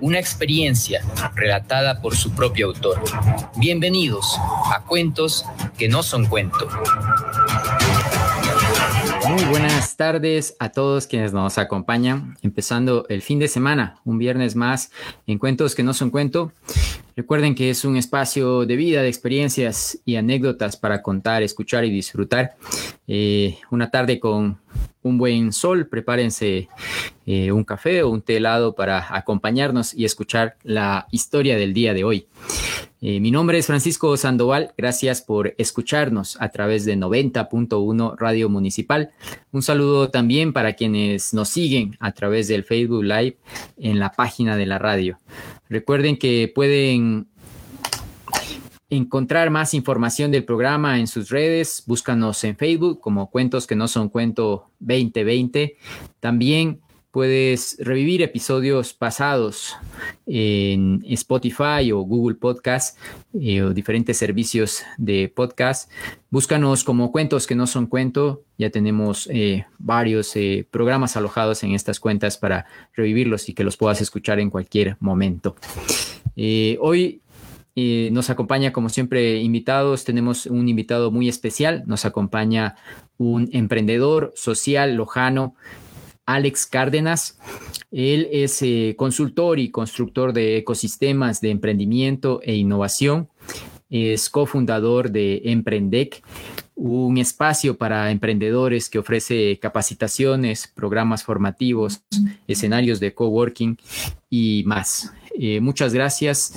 una experiencia relatada por su propio autor. Bienvenidos a Cuentos que no son cuento. Muy buenas tardes a todos quienes nos acompañan, empezando el fin de semana, un viernes más en Cuentos que no son cuento. Recuerden que es un espacio de vida, de experiencias y anécdotas para contar, escuchar y disfrutar. Eh, una tarde con un buen sol, prepárense eh, un café o un té helado para acompañarnos y escuchar la historia del día de hoy. Eh, mi nombre es Francisco Sandoval, gracias por escucharnos a través de 90.1 Radio Municipal. Un saludo también para quienes nos siguen a través del Facebook Live en la página de la radio. Recuerden que pueden encontrar más información del programa en sus redes, búscanos en Facebook como Cuentos que no son cuento 2020. También puedes revivir episodios pasados en Spotify o Google Podcast eh, o diferentes servicios de podcast. Búscanos como cuentos que no son cuento. Ya tenemos eh, varios eh, programas alojados en estas cuentas para revivirlos y que los puedas escuchar en cualquier momento. hoy nos acompaña, como siempre, invitados. Tenemos un invitado muy especial. Nos acompaña un emprendedor social lojano, Alex Cárdenas. Él es eh, consultor y constructor de ecosistemas de emprendimiento e innovación. Es cofundador de Emprendec, un espacio para emprendedores que ofrece capacitaciones, programas formativos, escenarios de coworking y más. Eh, muchas gracias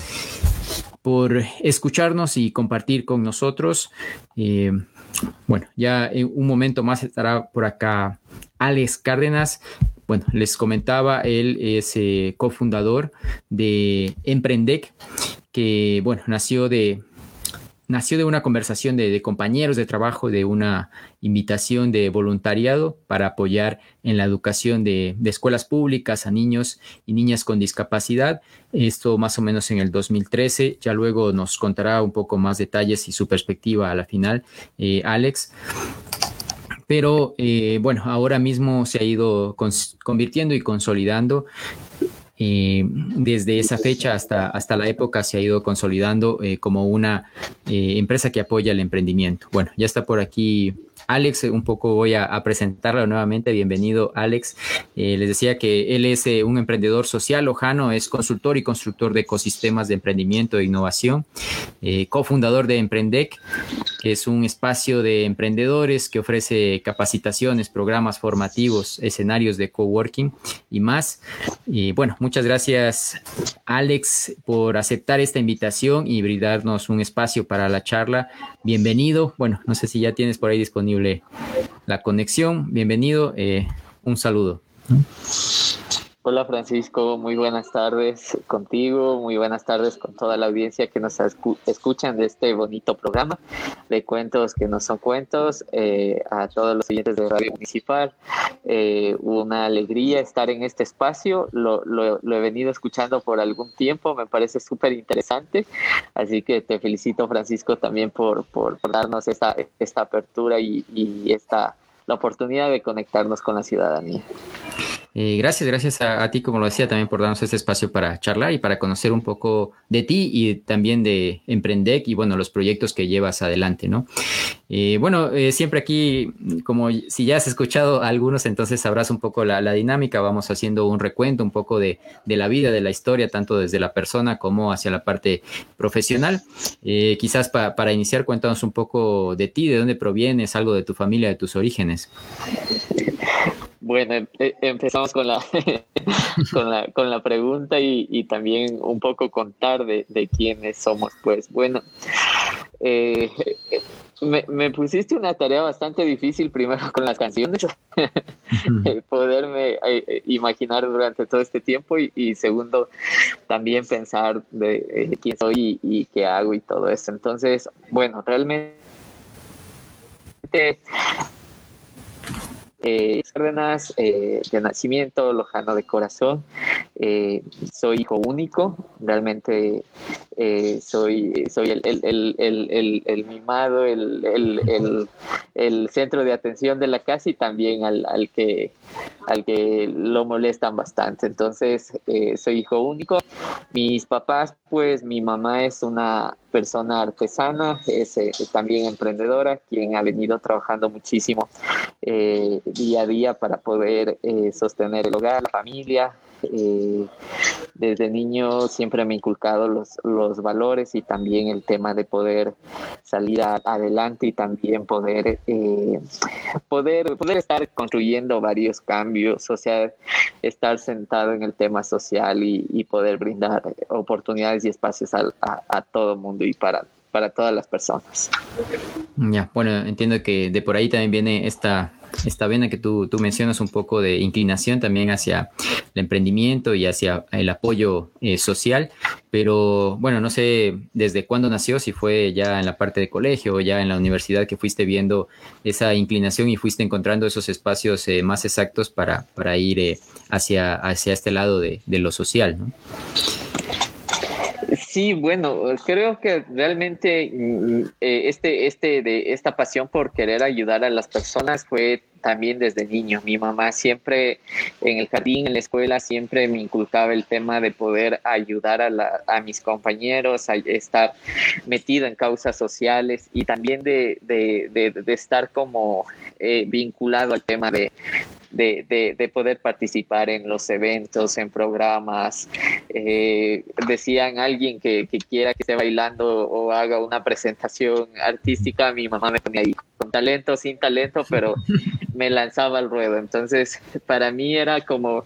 por escucharnos y compartir con nosotros. Eh, bueno, ya en un momento más estará por acá Alex Cárdenas. Bueno, les comentaba, él es eh, cofundador de Emprendec, que bueno, nació de, nació de una conversación de, compañeros de trabajo, de una invitación de voluntariado para apoyar en la educación de, escuelas públicas a niños y niñas con discapacidad. Esto más o menos en el 2013. Ya luego nos contará un poco más detalles y su perspectiva a la final, eh, Alex pero eh, bueno, ahora mismo se ha ido convirtiendo y consolidando eh, desde esa fecha hasta, hasta la época se ha ido consolidando eh, como una eh, empresa que apoya el emprendimiento. Bueno, ya está por aquí Alex, un poco voy a, presentarlo nuevamente. Bienvenido, Alex. les decía que él es un emprendedor social lojano, es consultor y constructor de ecosistemas de emprendimiento e innovación, cofundador de Emprendec, que es un espacio de emprendedores que ofrece capacitaciones, programas formativos, escenarios de coworking y más. Y bueno, Muchas gracias, Alex, por aceptar esta invitación y brindarnos un espacio para la charla. Bienvenido. Bueno, no sé si ya tienes por ahí disponible la conexión. Bienvenido. Eh, un saludo. Hola Francisco, muy buenas tardes contigo, muy buenas tardes con toda la audiencia que nos escuchan de este bonito programa de cuentos que no son cuentos, eh, a todos los oyentes de Radio Municipal. Eh, una alegría estar en este espacio, lo, he venido escuchando por algún tiempo, me parece súper interesante, así que te felicito Francisco también por, por, darnos esta, esta apertura y, y esta la oportunidad de conectarnos con la ciudadanía. Eh, gracias, gracias a, ti, como lo decía, también por darnos este espacio para charlar y para conocer un poco de ti y también de Emprendec y bueno, los proyectos que llevas adelante, ¿no? Eh, bueno, eh, siempre aquí, como si ya has escuchado algunos, entonces sabrás un poco la, dinámica, vamos haciendo un recuento un poco de, la vida, de la historia, tanto desde la persona como hacia la parte profesional. quizás para iniciar, cuéntanos un poco de ti, de dónde provienes, algo de tu familia, de tus orígenes. Bueno, em, eh, empezamos con la, con la, con la pregunta y, también un poco contar de, quiénes somos. Pues bueno, eh, me, pusiste una tarea bastante difícil primero con las canciones, poderme eh, imaginar durante todo este tiempo y, segundo también pensar de, quién soy y, y, qué hago y todo eso. Entonces, bueno, realmente eh, eh, de nacimiento, lojano de corazón. Eh, soy hijo único, realmente eh, soy, soy el, el, el, el mimado, el, centro de atención de la casa y también al, al, que, al que lo molestan bastante. Entonces, soy hijo único. Mis papás, pues mi mamá es una persona artesana, es también emprendedora, quien ha venido trabajando muchísimo día a día para poder eh, sostener el hogar, la familia. Eh, desde niño siempre me he inculcado los, los valores y también el tema de poder salir adelante y también poder, eh, poder, poder estar construyendo varios cambios, o sea, estar sentado en el tema social y, poder brindar oportunidades y espacios a, a, a todo mundo y para para todas las personas. Bueno, entiendo que de por ahí también viene esta, esta vena que tú, tú mencionas un poco de inclinación también hacia el emprendimiento y hacia el apoyo eh, social, pero bueno, no sé desde cuándo nació, si fue ya en la parte de colegio o ya en la universidad que fuiste viendo esa inclinación y fuiste encontrando esos espacios eh, más exactos para, para ir eh, hacia, hacia este lado de, de lo social, ¿no? Sí, bueno, creo que realmente mm, eh, este, este de esta pasión por querer ayudar a las personas fue también desde niño. Mi mamá siempre en el jardín, en la escuela, siempre me inculcaba el tema de poder ayudar a, mis compañeros, a estar metido en causas sociales y también de, estar como eh, vinculado al tema de, de, poder participar en los eventos, en programas. Eh, decían alguien que, que, quiera que esté bailando o haga una presentación artística, mi mamá me ponía ahí con talento, sin talento, pero me lanzaba al ruedo. Entonces, para mí era como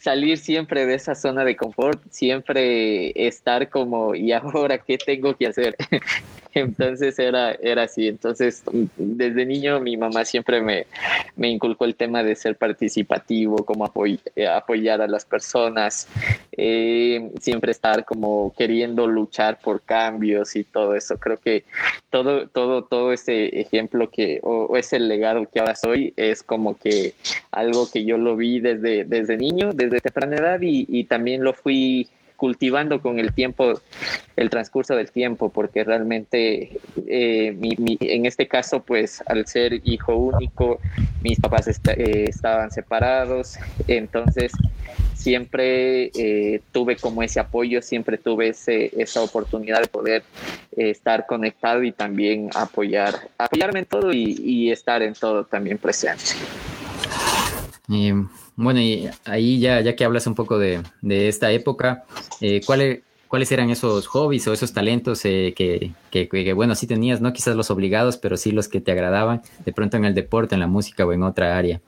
salir siempre de esa zona de confort, siempre estar como, ¿y ahora qué tengo que hacer? Entonces era, era así. Entonces, desde niño mi mamá siempre me, me inculcó el tema de ser participativo, como eh, apoyar a las personas, eh, siempre estar como queriendo luchar por cambios y todo eso. Creo que todo, todo, todo ese ejemplo que, o, ese legado que ahora soy, es como que algo que yo lo vi desde, desde niño, desde temprana edad y también lo fui cultivando con el tiempo, el transcurso del tiempo, porque realmente eh, en este caso, pues al ser hijo único, mis papás eh, estaban separados, entonces siempre eh, tuve como ese apoyo, siempre tuve ese, esa oportunidad de poder estar conectado y también apoyar, apoyarme en todo y, estar en todo también presente. Bueno, y ahí ya, ya que hablas un poco de, de esta época, eh, ¿cuáles, ¿cuáles eran esos hobbies o esos talentos eh, que, que, que, bueno, sí tenías, no quizás los obligados, pero sí los que te agradaban, de pronto en el deporte, en la música o en otra área?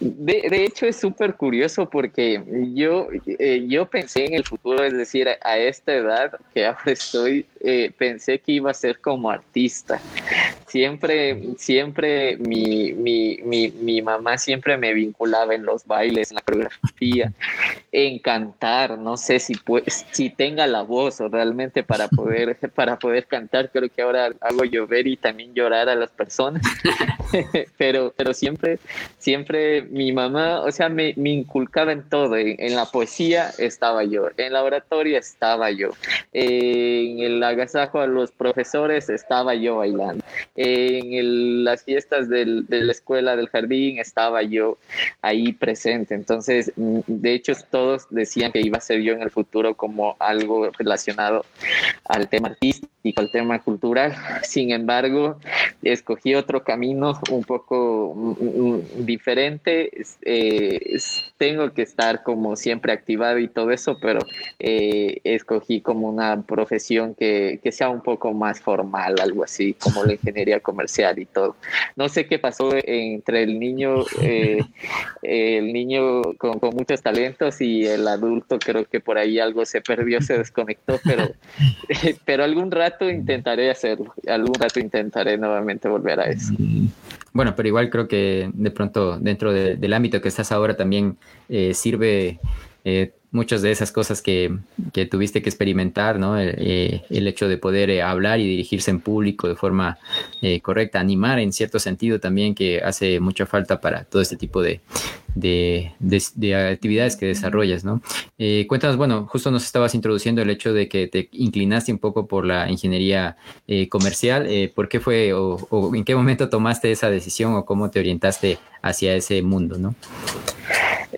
De, de, hecho, es súper curioso porque yo, eh, yo pensé en el futuro, es decir, a, esta edad que ahora estoy, eh, pensé que iba a ser como artista. Siempre, siempre mi, mi, mi, mi, mamá siempre me vinculaba en los bailes, en la coreografía, en cantar. No sé si, pues, si tenga la voz o realmente para poder, para poder cantar. Creo que ahora hago llover y también llorar a las personas. pero, pero siempre, siempre mi mamá, o sea, me, me inculcaba en todo. En, la poesía estaba yo, en la oratoria estaba yo, en el agasajo a los profesores estaba yo bailando, en las fiestas del, de la escuela, del jardín, estaba yo ahí presente. Entonces, mm, de hecho, decían que iba a ser yo en el futuro como algo relacionado al tema artístico, al tema cultural. Sin embargo, escogí otro camino un poco mm, mm, diferente eh, tengo que estar como siempre activado y todo eso, pero eh, escogí como una profesión que, que, sea un poco más formal, algo así, como la ingeniería comercial y todo. No sé qué pasó entre el niño, eh, el niño con, con, muchos talentos y el adulto, creo que por ahí algo se perdió, se desconectó, pero, pero algún rato intentaré hacerlo, algún rato intentaré nuevamente volver a eso. Mm. Bueno, pero igual creo que de pronto dentro del ámbito que estás ahora también eh, sirve eh, muchas de esas cosas que, tuviste que experimentar, ¿no? Eh, el hecho de poder eh, hablar y dirigirse en público de forma eh, correcta, animar en cierto sentido también que hace mucha falta para todo este tipo de, actividades que desarrollas, ¿no? cuéntanos, bueno, justo nos estabas introduciendo el hecho de que te inclinaste un poco por la ingeniería comercial, ¿por qué fue o, o en qué momento tomaste esa decisión o cómo te orientaste hacia ese mundo, ¿no?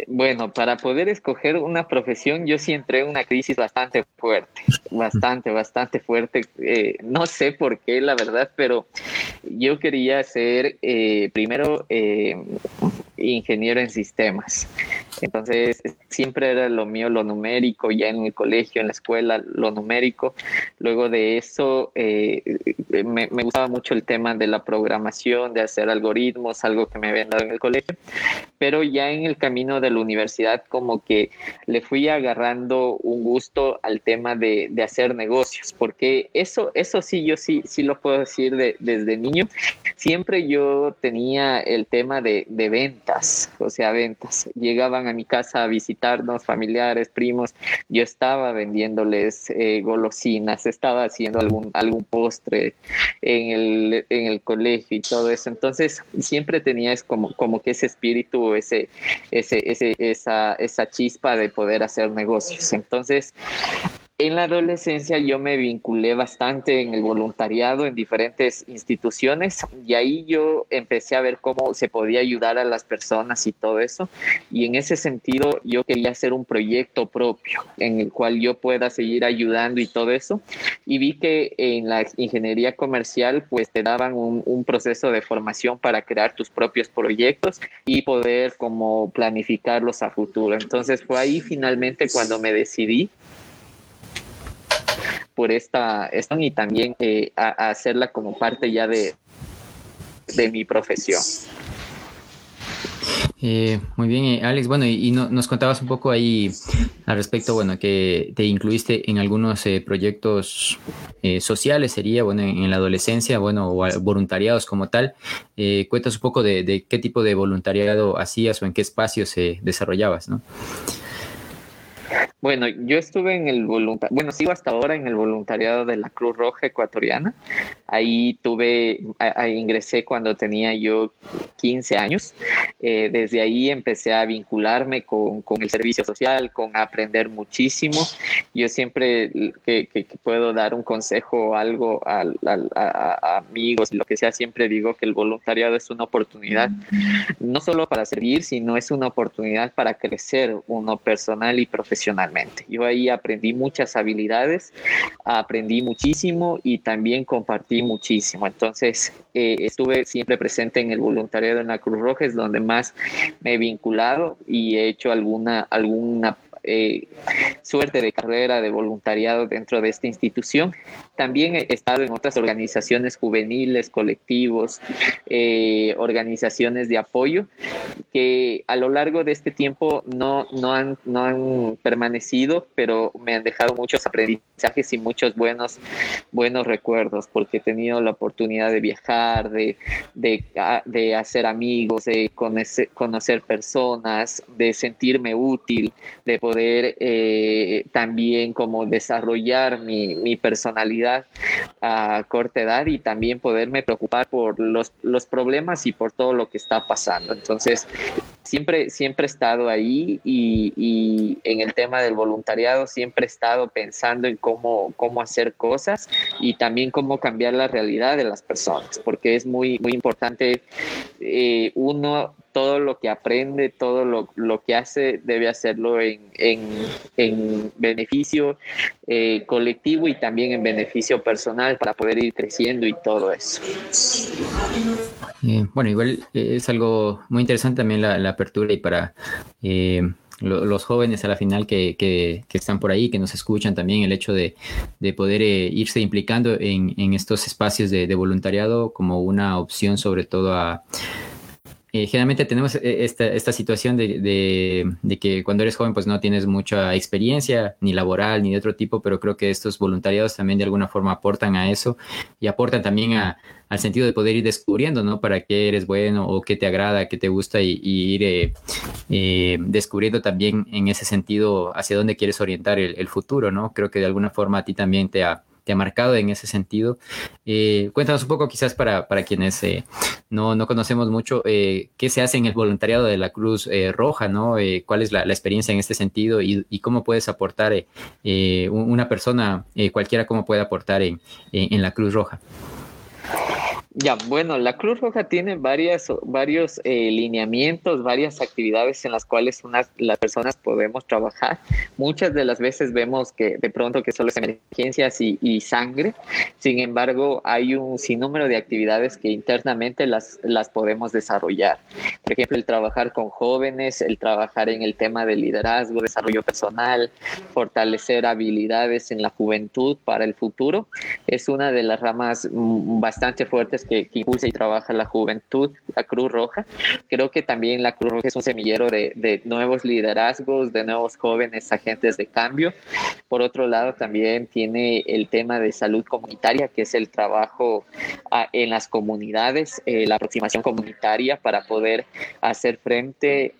Bueno, para poder escoger una profesión, yo sí entré en una crisis bastante fuerte, bastante, bastante fuerte. Eh, no sé por qué, la verdad, pero yo quería ser eh, primero eh, ingeniero en sistemas. Entonces, siempre era lo mío, lo numérico, ya en el colegio, en la escuela, lo numérico. Luego de eso, me, me, gustaba mucho el tema de la programación, de hacer algoritmos, algo que me habían dado en el colegio. Pero ya en el camino de la universidad, como que le fui agarrando un gusto al tema de, de hacer negocios, porque eso, eso sí, yo sí, sí lo puedo decir de, desde niño. Siempre yo tenía el tema de, de ventas, o sea, ventas. Llegaban a mi casa a visitarnos familiares, primos, yo estaba vendiéndoles eh, golosinas, estaba haciendo algún, algún postre en el, en el colegio y todo eso. Entonces, siempre tenía como, como que ese espíritu, ese, ese, ese, esa, esa chispa de poder hacer negocios. Entonces, en la adolescencia yo me vinculé bastante en el voluntariado en diferentes instituciones y ahí yo empecé a ver cómo se podía ayudar a las personas y todo eso. Y en ese sentido yo quería hacer un proyecto propio en el cual yo pueda seguir ayudando y todo eso. Y vi que en la ingeniería comercial pues te daban un, un proceso de formación para crear tus propios proyectos y poder como planificarlos a futuro. Entonces fue ahí finalmente cuando me decidí por esta, esta y también eh, a, hacerla como parte ya de, de mi profesión. Eh, muy bien, eh, Alex. Bueno, y, nos contabas un poco ahí al respecto, bueno, que te incluiste en algunos proyectos sociales, sería, bueno, en, la adolescencia, bueno, o voluntariados como tal. cuéntanos un poco de, de, qué tipo de voluntariado hacías o en qué espacios desarrollabas, ¿no? Bueno, yo estuve en el voluntariado, bueno, sigo hasta ahora en el voluntariado de la Cruz Roja Ecuatoriana. Ahí tuve, ahí ingresé cuando tenía yo 15 años. Eh, desde ahí empecé a vincularme con, con, el servicio social, con aprender muchísimo. Yo siempre que, puedo dar un consejo o algo a, a, amigos, lo que sea, siempre digo que el voluntariado es una oportunidad, no solo para servir, sino es una oportunidad para crecer uno personal y profesional. Yo ahí aprendí muchas habilidades, aprendí muchísimo y también compartí muchísimo. Entonces, eh, estuve siempre presente en el voluntariado en la Cruz Roja, es donde más me he vinculado y he hecho alguna, alguna eh, suerte de carrera de voluntariado dentro de esta institución. También he estado en otras organizaciones juveniles, colectivos, eh, organizaciones de apoyo que a lo largo de este tiempo no, no, han, no han permanecido, pero me han dejado muchos aprendizajes y muchos buenos, buenos recuerdos, porque he tenido la oportunidad de viajar, de, de, hacer amigos, de conocer, conocer personas, de sentirme útil, de poder poder eh, también como desarrollar mi, mi, personalidad a corta edad y también poderme preocupar por los, los problemas y por todo lo que está pasando. Entonces, siempre, siempre he estado ahí y, y, en el tema del voluntariado siempre he estado pensando en cómo, cómo hacer cosas y también cómo cambiar la realidad de las personas, porque es muy, muy importante eh, uno todo lo que aprende, todo lo, lo que hace, debe hacerlo en, en, en beneficio eh, colectivo y también en beneficio personal para poder ir creciendo y todo eso. Eh, bueno, igual eh, es algo muy interesante también la, apertura y para los jóvenes a la final que, que, están por ahí, que nos escuchan también, el hecho de, de poder irse implicando en, en estos espacios de voluntariado como una opción sobre todo a eh, generalmente tenemos eh, esta, esta situación de, de, que cuando eres joven pues no tienes mucha experiencia, ni laboral, ni de otro tipo, pero creo que estos voluntariados también de alguna forma aportan a eso y aportan también a, al sentido de poder ir descubriendo, ¿no? Para qué eres bueno o qué te agrada, qué te gusta y, ir eh, descubriendo también en ese sentido hacia dónde quieres orientar el, el futuro, ¿no? Creo que de alguna forma a ti también te ha ha marcado en ese sentido. Eh, cuéntanos un poco, quizás para, para quienes eh, no, no, conocemos mucho, eh, qué se hace en el voluntariado de la Cruz Roja, ¿no? ¿Cuál es la, experiencia en este sentido y, y cómo puedes aportar una persona, cualquiera, cómo puede aportar en, en la Cruz Roja? Ya, bueno, la Cruz Roja tiene varias, varios eh, lineamientos, varias actividades en las cuales las personas podemos trabajar. Muchas de las veces vemos que de pronto que solo es emergencias y, y sangre. Sin embargo, hay un sinnúmero de actividades que internamente las, las podemos desarrollar. Por ejemplo, el trabajar con jóvenes, el trabajar en el tema de liderazgo, desarrollo personal, fortalecer habilidades en la juventud para el futuro, es una de las ramas mm, bastante fuertes que, impulsa y trabaja la juventud, la Cruz Roja. Creo que también la Cruz Roja es un semillero de, nuevos liderazgos, de nuevos jóvenes agentes de cambio. Por otro lado, también tiene el tema de salud comunitaria, que es el trabajo ah, en las comunidades, eh, la aproximación comunitaria para poder hacer frente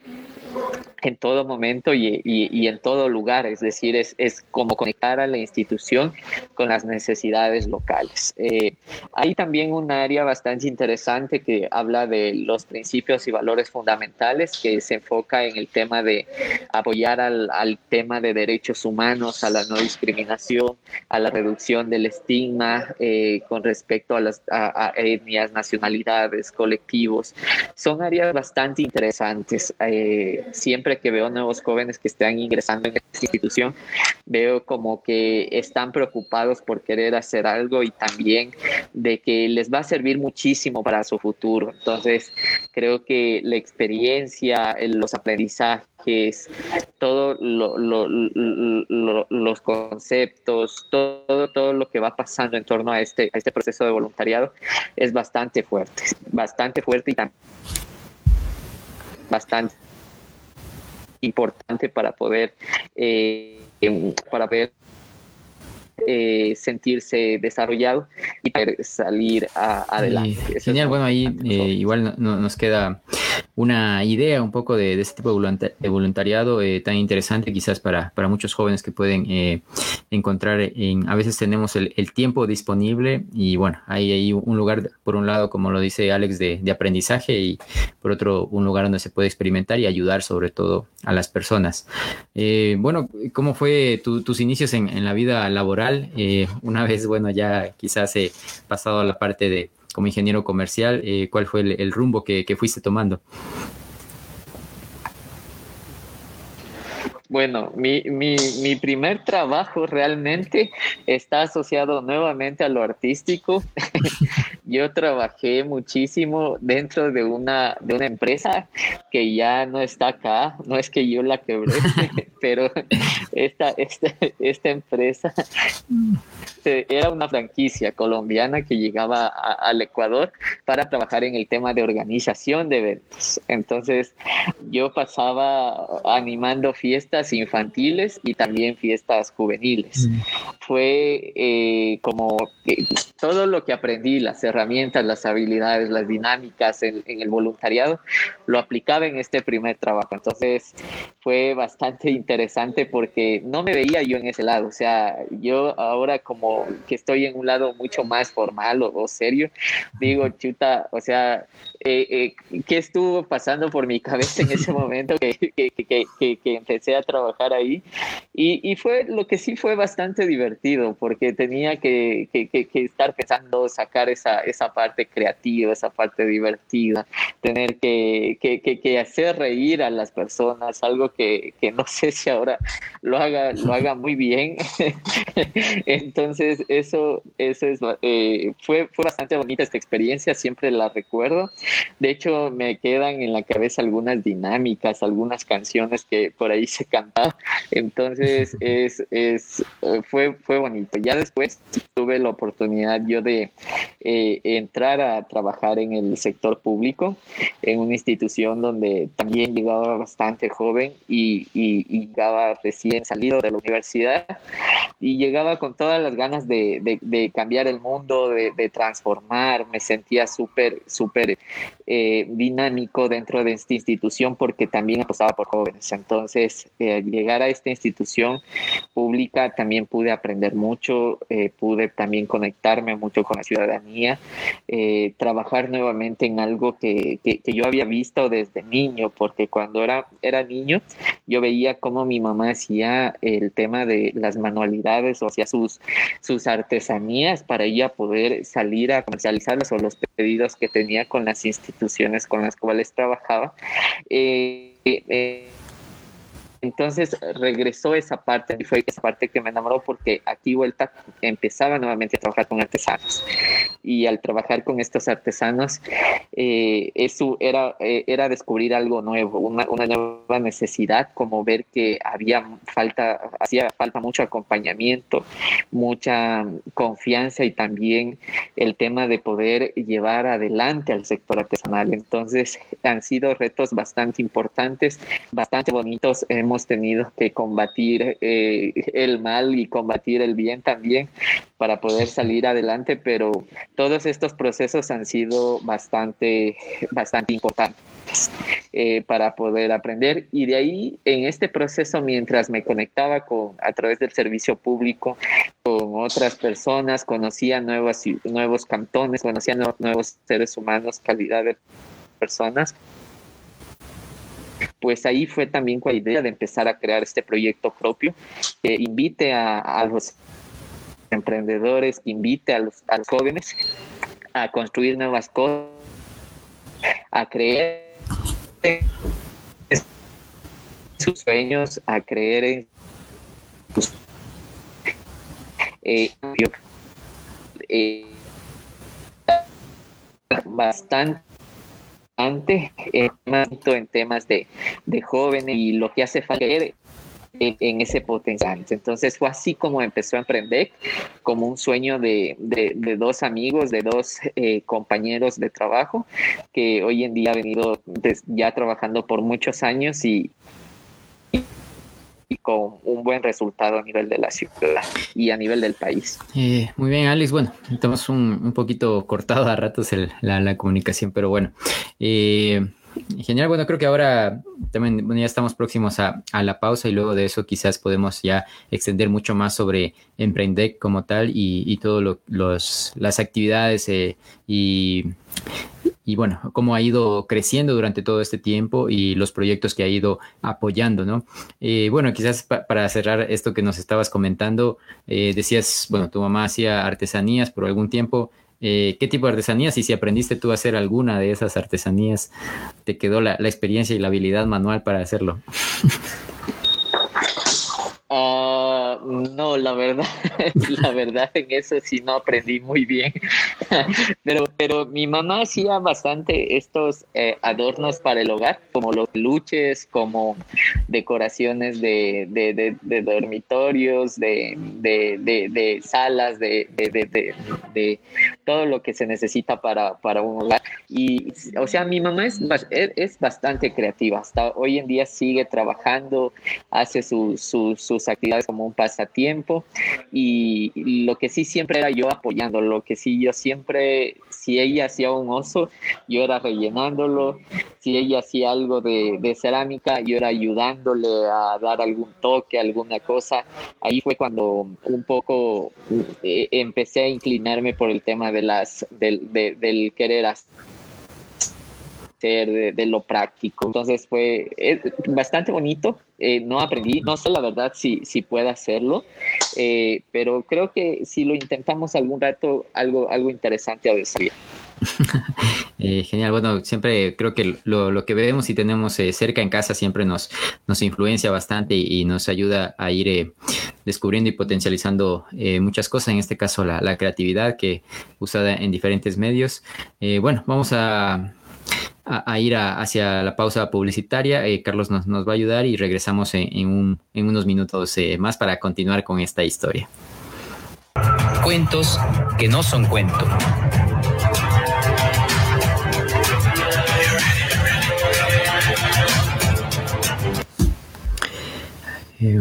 en todo momento y, y, en todo lugar, es decir, es, es, como conectar a la institución con las necesidades locales. Eh, hay también un área bastante interesante que habla de los principios y valores fundamentales, que se enfoca en el tema de apoyar al, al tema de derechos humanos, a la no discriminación, a la reducción del estigma eh, con respecto a las a, etnias, nacionalidades, colectivos. Son áreas bastante interesantes. Eh, siempre que veo nuevos jóvenes que están ingresando en esta institución, veo como que están preocupados por querer hacer algo y también de que les va a servir muchísimo para su futuro. Entonces, creo que la experiencia, los aprendizajes, todos los conceptos, todo, todo lo que va pasando en torno a este, a este proceso de voluntariado es bastante fuerte, bastante fuerte y también bastante importante para poder, eh, para poder eh, sentirse desarrollado y poder salir adelante. genial, bueno, ahí eh, igual nos queda una idea un poco de, este tipo de voluntariado eh, tan interesante quizás para, para, muchos jóvenes que pueden encontrar en, a veces tenemos el, tiempo disponible y bueno, hay ahí un lugar, por un lado, como lo dice Alex, de, aprendizaje y por otro, un lugar donde se puede experimentar y ayudar sobre todo a las personas. bueno, ¿cómo fue tus inicios en, la vida laboral? Eh, una vez, bueno, ya quizás he pasado a la parte de como ingeniero comercial, eh, ¿cuál fue el, rumbo que, fuiste tomando? Bueno, mi, mi, mi, primer trabajo realmente está asociado nuevamente a lo artístico. Yo trabajé muchísimo dentro de una, de una empresa que ya no está acá, no es que yo la quebré, pero esta, esta, esta empresa era una franquicia colombiana que llegaba al Ecuador para trabajar en el tema de organización de eventos. Entonces yo pasaba animando fiestas infantiles y también fiestas juveniles. Mm. Fue eh, como todo lo que aprendí, las herramientas, las habilidades, las dinámicas en, en el voluntariado, lo aplicaba en este primer trabajo. Entonces fue bastante interesante porque no me veía yo en ese lado. O sea, yo ahora como que estoy en un lado mucho más formal o, serio, digo, chuta, o sea, eh, eh, ¿qué estuvo pasando por mi cabeza en ese momento que, que, que, que empecé a trabajar ahí? Y, y, fue lo que sí fue bastante divertido porque tenía que, estar pensando sacar esa, esa parte creativa, esa parte divertida, tener que, hacer reír a las personas, algo que, no sé si ahora lo haga, lo haga muy bien. Entonces, eso, eso es, eh, fue, fue bastante bonita esta experiencia, siempre la recuerdo. De hecho, me quedan en la cabeza algunas dinámicas, algunas canciones que por ahí se cantaban. Entonces, es, es, fue, fue bonito. Ya después tuve la oportunidad yo de, eh, entrar a trabajar en el sector público, en una institución donde también llegaba bastante joven y, llegaba recién salido de la universidad y llegaba con todas las ganas de, cambiar el mundo, de, transformar, me sentía súper, súper eh, dinámico dentro de esta institución porque también apostaba por jóvenes. Entonces, eh, llegar a esta institución pública también pude aprender mucho, eh, pude también conectarme mucho con la ciudadanía, trabajar nuevamente en algo que, que, yo había visto desde niño, porque cuando era, era niño yo veía cómo mi mamá hacía el tema de las manualidades o hacía sus, sus artesanías para ella poder salir a comercializarlas o los pedidos que tenía con las instituciones con las cuales trabajaba. Eh, eh, entonces regresó esa parte y fue esa parte que me enamoró porque aquí vuelta empezaba nuevamente a trabajar con artesanos y al trabajar con estos artesanos eh, eso era, eh, era descubrir algo nuevo, una, nueva necesidad como ver que había falta, hacía falta mucho acompañamiento, mucha confianza y también el tema de poder llevar adelante al sector artesanal. Entonces han sido retos bastante importantes, bastante bonitos hemos tenido que combatir eh, el mal y combatir el bien también para poder salir adelante, pero todos estos procesos han sido bastante, bastante importantes. Eh, para poder aprender y de ahí en este proceso mientras me conectaba con a través del servicio público con otras personas conocía nuevos nuevos cantones conocía nuevos seres humanos calidad de personas pues ahí fue también con la idea de empezar a crear este proyecto propio que invite a, los emprendedores, invite a los, jóvenes a construir nuevas cosas, a creer en sus sueños, a creer en sus eh, eh, bastante en temas de, de jóvenes y lo que hace falta en, ese potencial. Entonces fue así como empezó a emprender, como un sueño de, de, dos amigos, de dos eh, compañeros de trabajo, que hoy en día ha venido ya trabajando por muchos años y, y con un buen resultado a nivel de la ciudad y a nivel del país. Eh, muy bien, Alex. Bueno, estamos un, un poquito cortado a ratos la, la, comunicación, pero bueno. Eh, Genial, bueno, creo que ahora también ya estamos próximos a, a, la pausa y luego de eso quizás podemos ya extender mucho más sobre Emprendec como tal y, y todas las actividades eh, y y bueno, cómo ha ido creciendo durante todo este tiempo y los proyectos que ha ido apoyando, ¿no? Eh, bueno, quizás para cerrar esto que nos estabas comentando, eh, decías, bueno, tu mamá hacía artesanías por algún tiempo. Eh, ¿Qué tipo de artesanías? Y si aprendiste tú a hacer alguna de esas artesanías, ¿te quedó la, la experiencia y la habilidad manual para hacerlo? Uh, no, la verdad, la verdad en eso sí no aprendí muy bien. pero, pero mi mamá hacía bastante estos eh, adornos para el hogar, como los luches, como decoraciones de, de, de, dormitorios, de, de, salas, de, de, todo lo que se necesita para, para un hogar. Y, o sea, mi mamá es, es bastante creativa. Hasta hoy en día sigue trabajando, hace sus su, actividades como un pasatiempo y lo que sí siempre era yo apoyando, lo que sí yo siempre, si ella hacía un oso, yo era rellenándolo, si ella hacía algo de, cerámica, yo era ayudándole a dar algún toque, alguna cosa. Ahí fue cuando un poco eh, empecé a inclinarme por el tema de las, del, del querer de, lo práctico. Entonces fue bastante bonito. Eh, no aprendí, no sé la verdad si, si puedo hacerlo, eh, pero creo que si lo intentamos algún rato, algo, algo interesante a. Eh, genial, bueno, siempre creo que lo, lo que vemos y tenemos cerca en casa siempre nos, nos influencia bastante y, nos ayuda a ir descubriendo y potencializando muchas cosas, en este caso la, la creatividad que usada en diferentes medios. bueno, vamos a a, ir hacia la pausa publicitaria. Eh, Carlos nos, va a ayudar y regresamos en, unos minutos eh, más para continuar con esta historia. Cuentos que no son cuentos.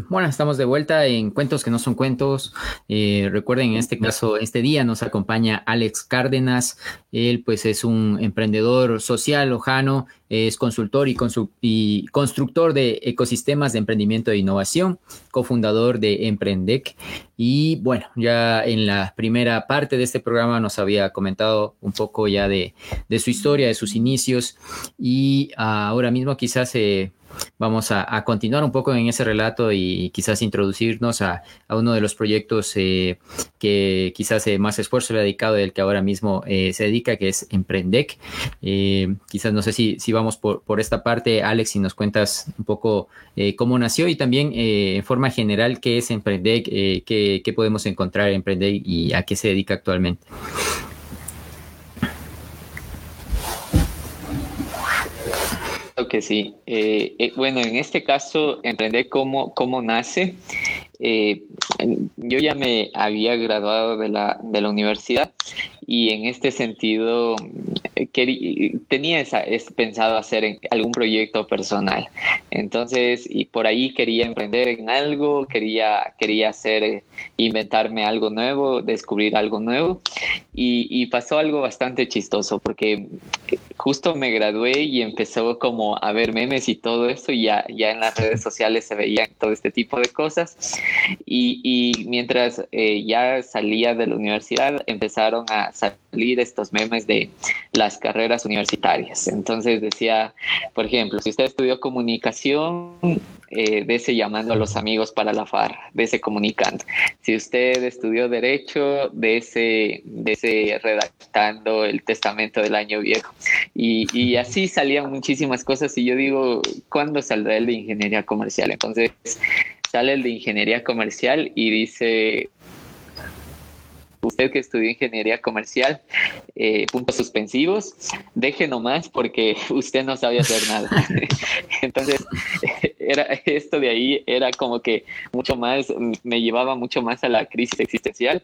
Bueno, estamos de vuelta en Cuentos que no son cuentos. Eh, recuerden, en este caso, este día nos acompaña Alex Cárdenas. Él pues es un emprendedor social lojano, es consultor y, y constructor de ecosistemas de emprendimiento e innovación, cofundador de Emprendec. Y bueno, ya en la primera parte de este programa nos había comentado un poco ya de, de su historia, de sus inicios y ahora mismo quizás... Eh, vamos a, continuar un poco en ese relato y quizás introducirnos a, uno de los proyectos eh, que quizás eh, más esfuerzo le ha dedicado del que ahora mismo eh, se dedica, que es Emprendec. quizás no sé si, si vamos por, esta parte, Alex, si nos cuentas un poco cómo nació y también en forma general qué es Emprendec, qué, qué podemos encontrar en Emprendec y a qué se dedica actualmente. Que sí. Eh, eh, bueno, en este caso, emprender cómo, cómo nace. Eh, yo ya me había graduado de la, de la universidad y en este sentido tenía esa, es pensado hacer algún proyecto personal. Entonces, y por ahí quería emprender en algo, quería, quería hacer, inventarme algo nuevo, descubrir algo nuevo. Y, y pasó algo bastante chistoso porque justo me gradué y empezó como a ver memes y todo eso, y ya, ya en las redes sociales se veían todo este tipo de cosas. Y, y mientras eh, ya salía de la universidad, empezaron a salir estos memes de las carreras universitarias. Entonces decía, por ejemplo, si usted estudió comunicación, eh, dese llamando a los amigos para la farra, dese comunicando. Si usted estudió derecho, dese, dese redactando el testamento del año viejo. Y, y así salían muchísimas cosas y yo digo, ¿cuándo saldrá el de ingeniería comercial? Entonces sale el de ingeniería comercial y dice usted que estudió ingeniería comercial, eh, puntos suspensivos, deje nomás porque usted no sabe hacer nada. Entonces, era esto de ahí era como que mucho más, me llevaba mucho más a la crisis existencial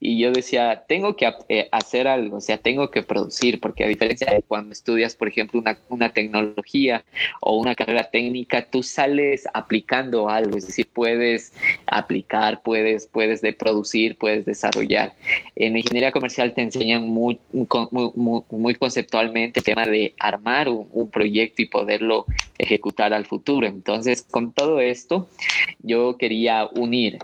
y yo decía, tengo que eh, hacer algo, o sea, tengo que producir, porque a diferencia de cuando estudias, por ejemplo, una, una tecnología o una carrera técnica, tú sales aplicando algo, es decir, puedes aplicar, puedes, puedes de producir, puedes desarrollar. En ingeniería comercial te enseñan muy, muy, conceptualmente el tema de armar un, proyecto y poderlo ejecutar al futuro. Entonces, con todo esto, yo quería unir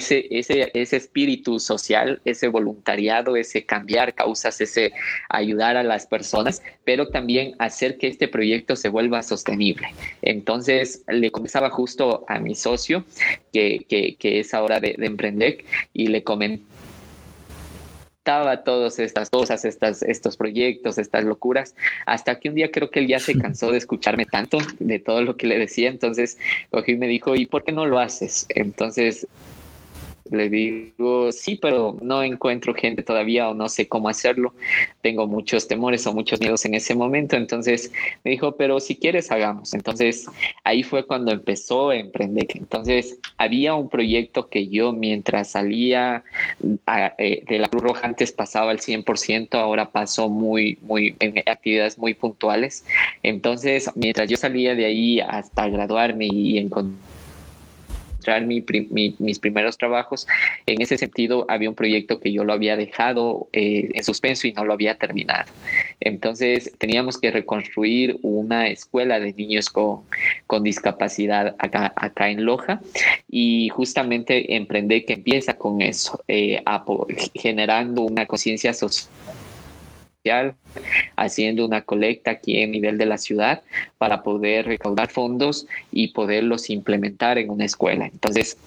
ese, ese, ese, espíritu social, ese voluntariado, ese cambiar causas, ese ayudar a las personas, pero también hacer que este proyecto se vuelva sostenible. Entonces le comenzaba justo a mi socio, que, que, que es ahora de, de emprender, y le comenté todas estas cosas, estas, estos proyectos, estas locuras, hasta que un día creo que él ya se cansó de escucharme tanto de todo lo que le decía, entonces cogí me dijo, ¿y por qué no lo haces? Entonces le digo, sí, pero no encuentro gente todavía o no sé cómo hacerlo. Tengo muchos temores o muchos miedos en ese momento. Entonces me dijo, pero si quieres, hagamos. Entonces ahí fue cuando empezó a emprender. Entonces había un proyecto que yo mientras salía eh, de la Cruz Roja antes pasaba al 100%, ahora pasó muy, muy en actividades muy puntuales. Entonces mientras yo salía de ahí hasta graduarme y encontrar mis primeros trabajos. En ese sentido, había un proyecto que yo lo había dejado eh, en suspenso y no lo había terminado. Entonces, teníamos que reconstruir una escuela de niños con, con discapacidad acá, acá en Loja y justamente emprender que empieza con eso, eh, generando una conciencia social haciendo una colecta aquí en nivel de la ciudad para poder recaudar fondos y poderlos implementar en una escuela. Entonces,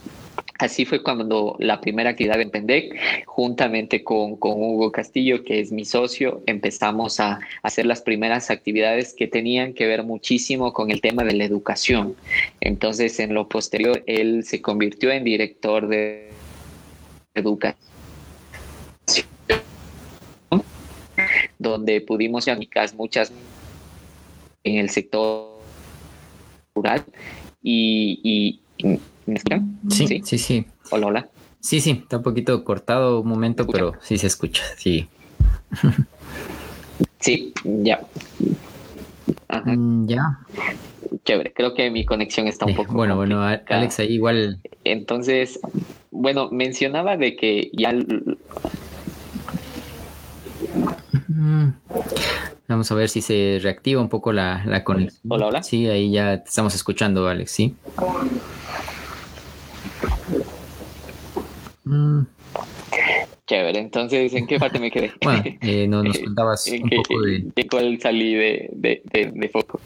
Así fue cuando la primera actividad en Pendec, juntamente con, con, Hugo Castillo, que es mi socio, empezamos a hacer las primeras actividades que tenían que ver muchísimo con el tema de la educación. Entonces, en lo posterior, él se convirtió en director de educación donde pudimos amigas muchas en el sector rural y, ¿me escuchan? Sí, sí, sí, Hola, hola. Sí, sí, está un poquito cortado un momento, pero sí se escucha, sí. sí, ya. Mm, ya. chévere. Creo que mi conexión está un poco. Bueno, bueno, Alex, ahí igual. Entonces, bueno, mencionaba de que ya. Vamos a ver si se reactiva un poco la, la conexión. Hola, hola. Sí, ahí ya te estamos escuchando, Alex, sí. Chévere, entonces, ¿en qué parte me quedé? Bueno, eh, no, nos contabas un poco de... ¿En cuál salí de, de, de foco?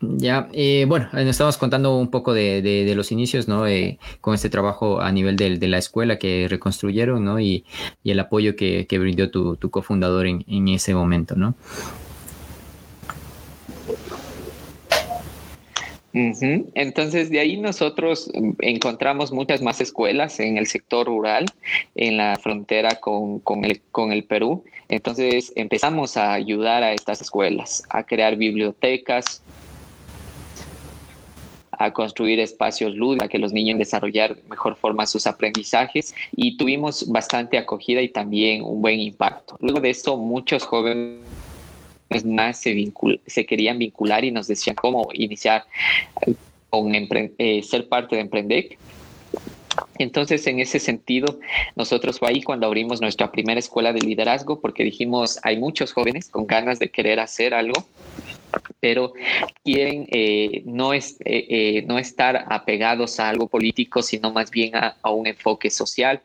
Ya, eh, bueno, nos estamos contando un poco de, los inicios, ¿no? Eh, con este trabajo a nivel de, la escuela que reconstruyeron, ¿no? Y, el apoyo que, brindó tu, cofundador en, ese momento, ¿no? Entonces, de ahí nosotros encontramos muchas más escuelas en el sector rural, en la frontera con, el, con el Perú. Entonces, empezamos a ayudar a estas escuelas, a crear bibliotecas, a construir espacios lúdicos, a que los niños desarrollar de mejor forma sus aprendizajes y tuvimos bastante acogida y también un buen impacto. Luego de eso, muchos jóvenes más se, se querían vincular y nos decían cómo iniciar eh, con eh, ser parte de Emprendec. Entonces, en ese sentido, nosotros fue ahí cuando abrimos nuestra primera escuela de liderazgo, porque dijimos, hay muchos jóvenes con ganas de querer hacer algo pero quieren eh, no, es, eh, eh, no estar apegados a algo político, sino más bien a, un enfoque social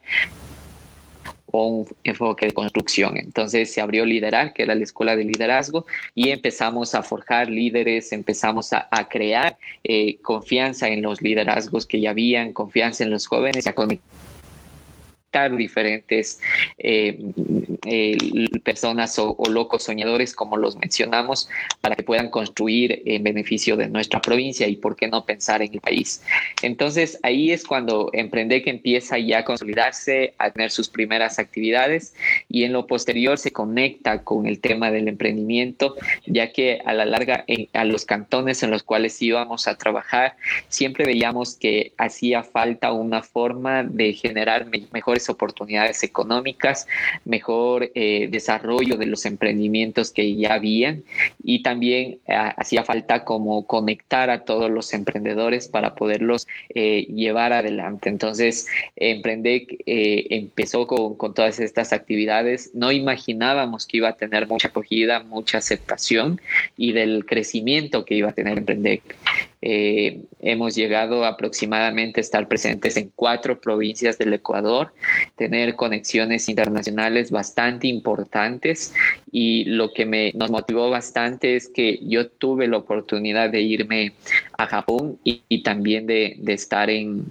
o un enfoque de construcción. Entonces se abrió Liderar, que era la escuela de liderazgo, y empezamos a forjar líderes, empezamos a, crear confianza en los liderazgos que ya habían, confianza en los jóvenes, a conectar diferentes eh, personas o, locos soñadores, como los mencionamos, para que puedan construir en beneficio de nuestra provincia y por qué no pensar en el país. Entonces ahí es cuando que empieza ya a consolidarse, a tener sus primeras actividades y en lo posterior se conecta con el tema del emprendimiento, ya que a la larga a los cantones en los cuales íbamos a trabajar, siempre veíamos que hacía falta una forma de generar mejores oportunidades económicas, mejor eh, desarrollo de los emprendimientos que ya habían y también eh, hacía falta como conectar a todos los emprendedores para poderlos eh, llevar adelante. Entonces, Emprende empezó con, con todas estas actividades. No imaginábamos que iba a tener mucha acogida, mucha aceptación y del crecimiento que iba a tener Emprendec. Eh, hemos llegado aproximadamente a estar presentes en cuatro provincias del Ecuador, tener conexiones internacionales bastante importantes y lo que me, nos motivó bastante es que yo tuve la oportunidad de irme a Japón y, también de, estar en,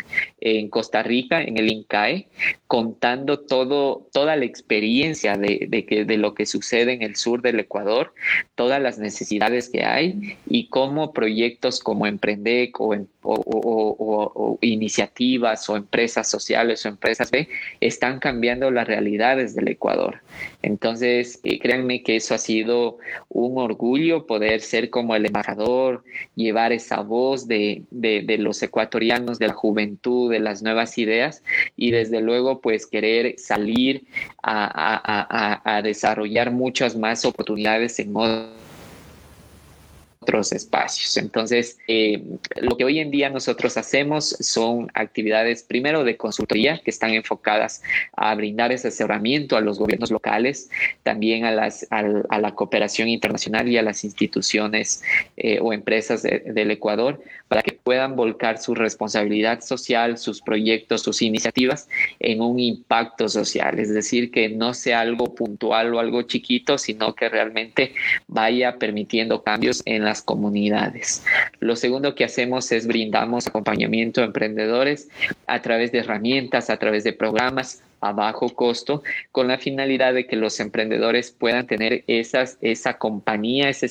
Costa Rica, en el INCAE, contando todo, toda la experiencia de, que, de lo que sucede en el sur del Ecuador, todas las necesidades que hay y cómo proyectos como Emprendec o, o, iniciativas o empresas sociales o empresas B están cambiando las realidades del Ecuador. Entonces, eh, créanme que eso ha sido un orgullo poder ser como el embajador, llevar esa voz de, de, los ecuatorianos, de la juventud, de las nuevas ideas y desde luego pues querer salir a, a, a desarrollar muchas más oportunidades en modo otros espacios. Entonces, eh, lo que hoy en día nosotros hacemos son actividades primero de consultoría que están enfocadas a brindar ese asesoramiento a los gobiernos locales, también a, las, a, la cooperación internacional y a las instituciones eh, o empresas del Ecuador para que puedan volcar su responsabilidad social, sus proyectos, sus iniciativas en un impacto social. Es decir, que no sea algo puntual o algo chiquito, sino que realmente vaya permitiendo cambios en la comunidades. Lo segundo que hacemos es brindamos acompañamiento a emprendedores a través de herramientas, a través de programas a bajo costo con la finalidad de que los emprendedores puedan tener esas, esa compañía, ese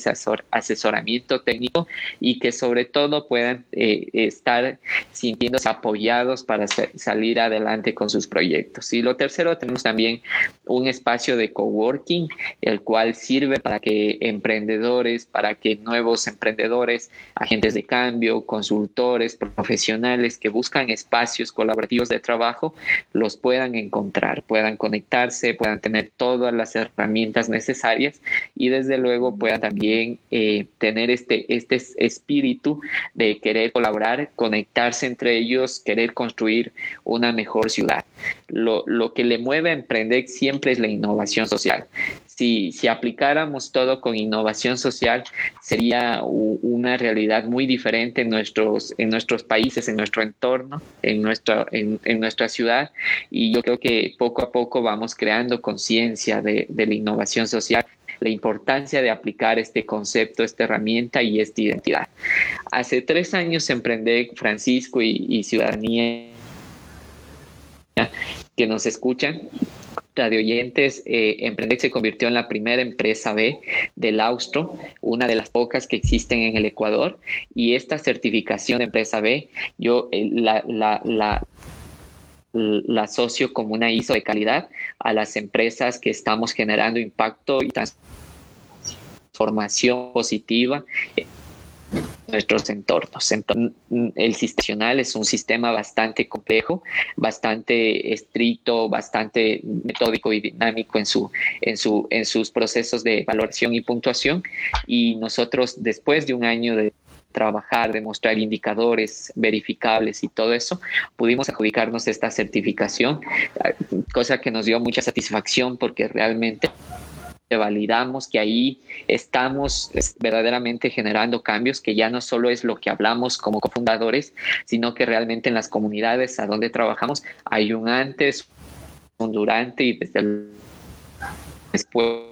asesoramiento técnico y que sobre todo puedan eh, estar sintiéndose apoyados para salir adelante con sus proyectos. Y lo tercero, tenemos también un espacio de coworking, el cual sirve para que emprendedores, para que nuevos emprendedores, agentes de cambio, consultores, profesionales que buscan espacios colaborativos de trabajo, los puedan encontrar puedan conectarse, puedan tener todas las herramientas necesarias y desde luego puedan también eh, tener este, este espíritu de querer colaborar, conectarse entre ellos, querer construir una mejor ciudad. Lo, lo que le mueve a emprender siempre es la innovación social si, aplicáramos todo con innovación social, sería una realidad muy diferente en nuestros, en nuestros países, en nuestro entorno, en, nuestra, en, nuestra ciudad. Y yo creo que poco a poco vamos creando conciencia de, la innovación social la importancia de aplicar este concepto, esta herramienta y esta identidad. Hace tres años emprendé Francisco y, y Ciudadanía que nos escuchan radio oyentes, eh, se convirtió en la primera empresa B del Austro, una de las pocas que existen en el Ecuador. Y esta certificación de empresa B, yo eh, la, la, la, la asocio como una ISO de calidad a las empresas que estamos generando impacto y transformación positiva nuestros entornos. El sistema es un sistema bastante complejo, bastante estricto, bastante metódico y dinámico en, su, en, su, en sus procesos de valoración y puntuación. Y nosotros, después de un año de trabajar, de mostrar indicadores verificables y todo eso, pudimos adjudicarnos esta certificación, cosa que nos dio mucha satisfacción porque realmente validamos que ahí estamos verdaderamente generando cambios, que ya no solo es lo que hablamos como cofundadores, sino que realmente en las comunidades a donde trabajamos hay un antes, un durante y desde el después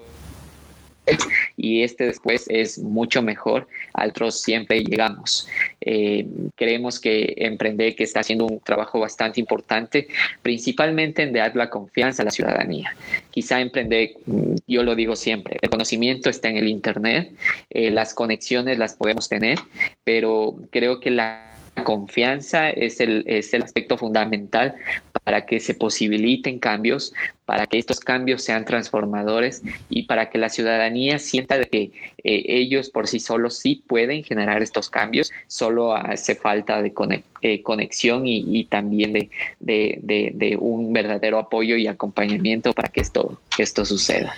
y este después es mucho mejor. Al otros siempre llegamos. Eh, creemos que Emprender que está haciendo un trabajo bastante importante, principalmente en dar la confianza a la ciudadanía. Quizá Emprender, mm, yo lo digo siempre, el conocimiento está en el Internet, eh, las conexiones las podemos tener, pero creo que la confianza es el, es el aspecto fundamental para que se posibiliten cambios, para que estos cambios sean transformadores y para que la ciudadanía sienta que eh, ellos por sí solos sí pueden generar estos cambios, solo hace falta de eh, conexión y, también de, de, un verdadero apoyo y acompañamiento para que esto, esto suceda.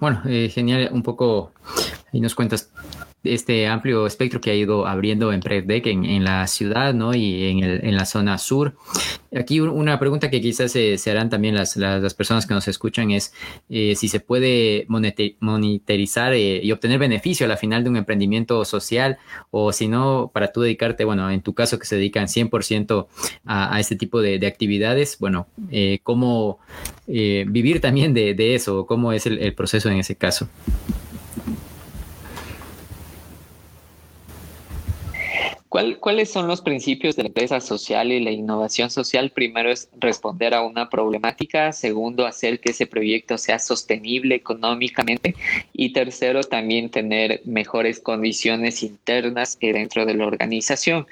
bueno, eh, genial, un poco, y nos cuentas este amplio espectro que ha ido abriendo en PrevDeck en, la ciudad ¿no? y en, el, en, la zona sur. Aquí una pregunta que quizás se, harán también las, las, personas que nos escuchan es eh, si se puede monetarizar eh, y obtener beneficio a la final de un emprendimiento social o si no, para tú dedicarte, bueno, en tu caso que se dedican 100% a, a, este tipo de, de actividades, bueno, eh, ¿cómo vivir también de, de, eso? ¿Cómo es el, el proceso en ese caso? ¿Cuáles son los principios de la empresa social y la innovación social? Primero es responder a una problemática, segundo, hacer que ese proyecto sea sostenible económicamente y tercero, también tener mejores condiciones internas que dentro de la organización.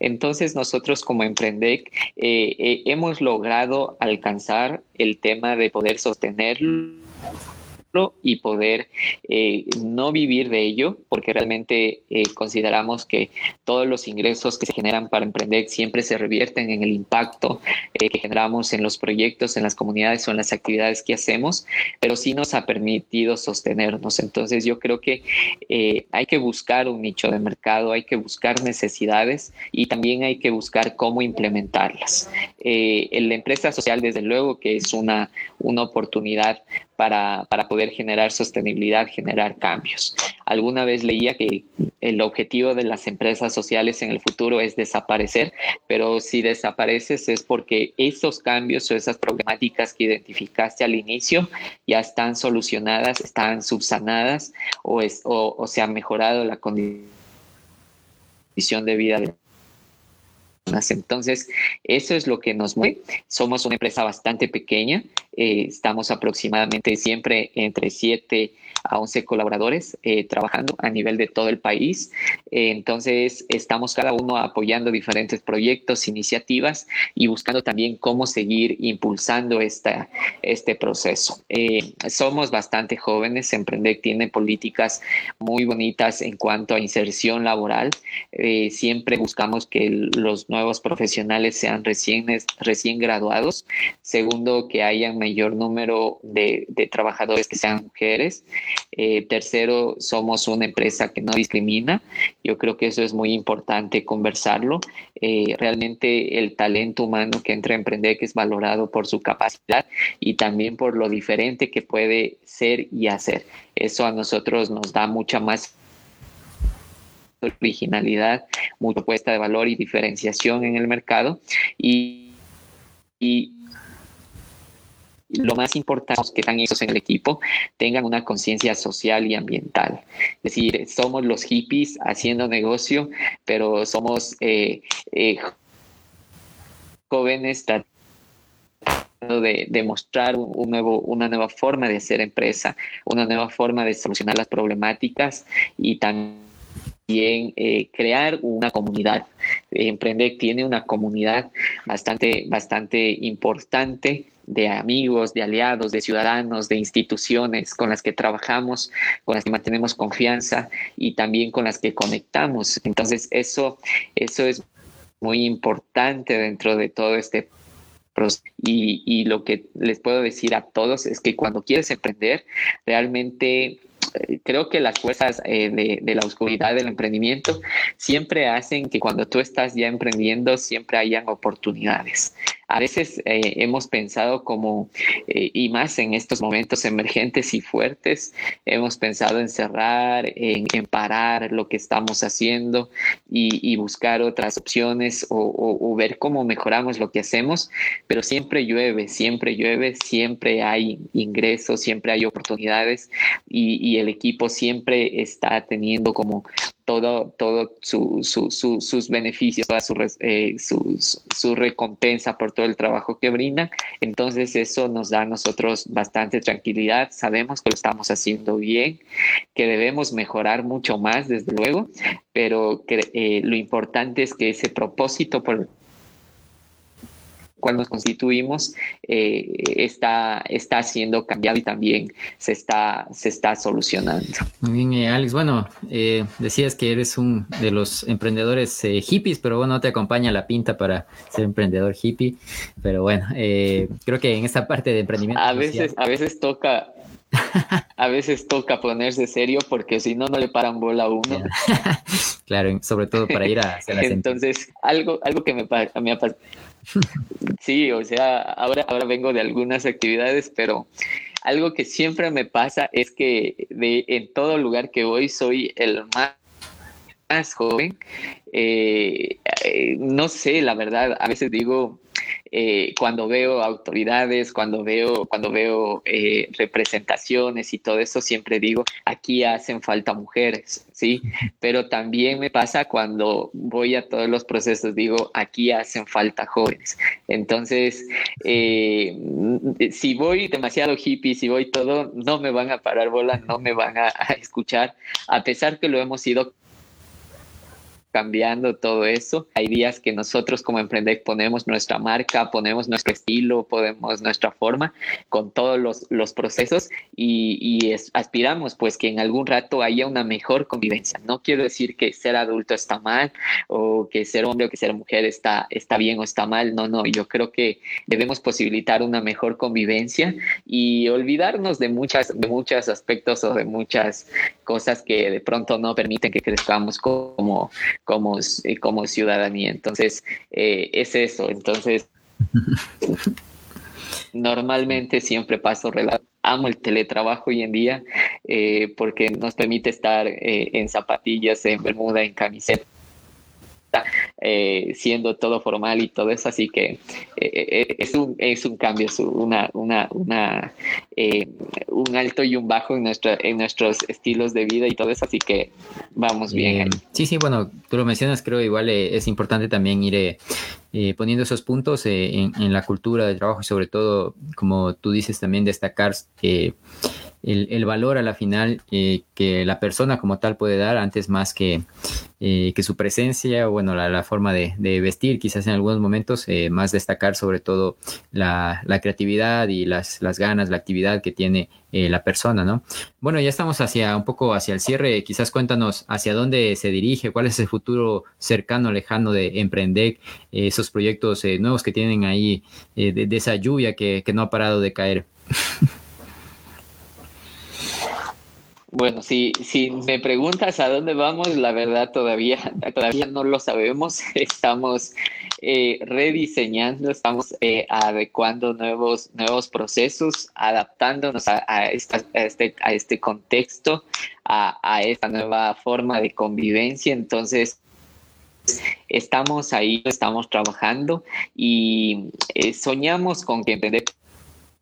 Entonces, nosotros como Emprendec eh, eh, hemos logrado alcanzar el tema de poder sostenerlo y poder eh, no vivir de ello, porque realmente eh, consideramos que todos los ingresos que se generan para emprender siempre se revierten en el impacto eh, que generamos en los proyectos, en las comunidades o en las actividades que hacemos, pero sí nos ha permitido sostenernos. Entonces yo creo que hay que buscar un nicho de mercado, hay que buscar necesidades y también hay que buscar cómo implementarlas. en la empresa social, desde luego, que es una, una oportunidad para, para, poder generar sostenibilidad, generar cambios. Alguna vez leía que el objetivo de las empresas sociales en el futuro es desaparecer, pero si desapareces es porque esos cambios o esas problemáticas que identificaste al inicio ya están solucionadas, están subsanadas o, o se ha mejorado la condición de vida de entonces, eso es lo que nos mueve. Somos una empresa bastante pequeña, eh, estamos aproximadamente siempre entre 7 a 11 colaboradores eh, trabajando a nivel de todo el país. Eh, entonces, estamos cada uno apoyando diferentes proyectos, iniciativas y buscando también cómo seguir impulsando esta, este proceso. Eh, somos bastante jóvenes, Emprendec tiene políticas muy bonitas en cuanto a inserción laboral. siempre buscamos que los nuevos profesionales sean recién, recién graduados. Segundo, que haya mayor número de, de trabajadores que sean mujeres. Eh, tercero, somos una empresa que no discrimina. Yo creo que eso es muy importante conversarlo. Eh, realmente el talento humano que entra a emprender que es valorado por su capacidad y también por lo diferente que puede ser y hacer. Eso a nosotros nos da mucha más originalidad, mucha puesta de valor y diferenciación en el mercado. Y, lo más importante es que están esos en el equipo tengan una conciencia social y ambiental. Es decir, somos los hippies haciendo negocio, pero somos eh, eh, jóvenes tratando de, demostrar un nuevo, una nueva forma de hacer empresa, una nueva forma de solucionar las problemáticas y también eh, crear una comunidad. Emprende tiene una comunidad bastante, bastante importante de amigos, de aliados, de ciudadanos, de instituciones con las que trabajamos, con las que mantenemos confianza y también con las que conectamos. Entonces, eso, eso es muy importante dentro de todo este proceso. Y, y lo que les puedo decir a todos es que cuando quieres emprender, realmente creo que las fuerzas eh, de, la oscuridad del emprendimiento siempre hacen que cuando tú estás ya emprendiendo siempre hayan oportunidades. A veces eh, hemos pensado como, eh, y más en estos momentos emergentes y fuertes, hemos pensado en cerrar, en, parar lo que estamos haciendo y, buscar otras opciones o, ver cómo mejoramos lo que hacemos, pero siempre llueve, siempre llueve, siempre hay ingresos, siempre hay oportunidades y el equipo siempre está teniendo como todo, todo sus beneficios, toda eh, su, recompensa por todo el trabajo que brinda. Entonces eso nos da a nosotros bastante tranquilidad. Sabemos que lo estamos haciendo bien, que debemos mejorar mucho más, desde luego, pero que, eh, lo importante es que ese propósito por cual nos constituimos eh, está, está siendo cambiado y también se está, se está solucionando. Muy bien, eh, Alex. Bueno, eh, decías que eres un de los emprendedores hippies, pero bueno, no te acompaña la pinta para ser emprendedor hippie. Pero bueno, creo que en esta parte de emprendimiento. A veces, a veces toca, a veces toca ponerse serio porque si no, no le paran bola a uno. claro, sobre todo para ir a hacer Entonces, algo, algo que me, me ha pasado Sí, o sea, ahora, ahora vengo de algunas actividades, pero algo que siempre me pasa es que de, en todo lugar que voy soy el más, más joven. Eh, eh, no sé, la verdad, a veces digo, eh, cuando veo autoridades, cuando veo, cuando veo eh, representaciones y todo eso, siempre digo, aquí hacen falta mujeres, ¿sí? Pero también me pasa cuando voy a todos los procesos, digo, aquí hacen falta jóvenes. Entonces, eh, si voy demasiado hippie, si voy todo, no me van a parar bola, no me van a, a escuchar, a pesar que lo hemos ido cambiando todo eso. Hay días que nosotros como Emprendec ponemos nuestra marca, ponemos nuestro estilo, ponemos nuestra forma con todos los, los procesos y, aspiramos pues que en algún rato haya una mejor convivencia. No quiero decir que ser adulto está mal o que ser hombre o que ser mujer está, está bien o está mal. No, no, yo creo que debemos posibilitar una mejor convivencia y olvidarnos de muchas, de muchos aspectos o de muchas cosas que de pronto no permiten que crezcamos como como, eh, como ciudadanía. Entonces, eh, es eso. Entonces, normalmente siempre paso relato. Amo el teletrabajo hoy en día eh, porque nos permite estar en zapatillas, en bermuda, en camiseta eh, siendo todo formal y todo eso, así que es, un, es un cambio, una, una, una un alto y un bajo en, nuestra, en nuestros estilos de vida y todo eso, así que vamos bien. sí, sí, bueno, tú lo mencionas, creo igual es importante también ir poniendo esos puntos en, en, la cultura de trabajo y sobre todo, como tú dices, también destacar el, valor a la final eh, que la persona como tal puede dar antes más que, eh, que su presencia, bueno, la, forma de, vestir, quizás en algunos momentos eh, más destacar sobre todo la, creatividad y las, las, ganas, la actividad que tiene la persona, ¿no? Bueno, ya estamos hacia un poco hacia el cierre, quizás cuéntanos hacia dónde se dirige, cuál es el futuro cercano, lejano de Emprender, esos proyectos nuevos que tienen ahí, de, esa lluvia que, que no ha parado de caer. Bueno, si, si me preguntas a dónde vamos, la verdad todavía, todavía no lo sabemos. Estamos eh, rediseñando, estamos eh, adecuando nuevos, nuevos procesos, adaptándonos a, este, a este contexto, a, a esta nueva forma de convivencia. Entonces, estamos ahí, estamos trabajando y eh, soñamos con que emprender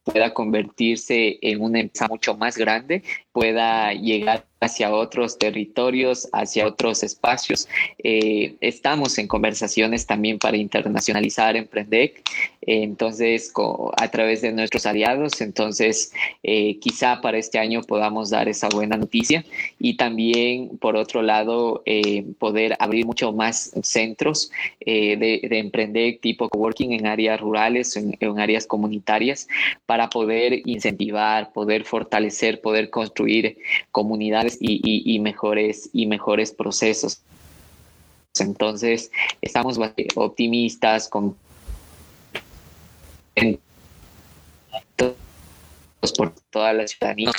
pueda convertirse en una empresa mucho más grande, pueda llegar hacia otros territorios, hacia otros espacios. Eh, estamos en conversaciones también para internacionalizar Emprendec, entonces a través de nuestros aliados, entonces eh, quizá para este año podamos dar esa buena noticia y también por otro lado eh, poder abrir mucho más centros de, de, Emprendec tipo coworking en áreas rurales, en, en áreas comunitarias para poder incentivar, poder fortalecer, poder construir comunidades y, mejores, y mejores procesos. Entonces, estamos optimistas con por toda la ciudadanía,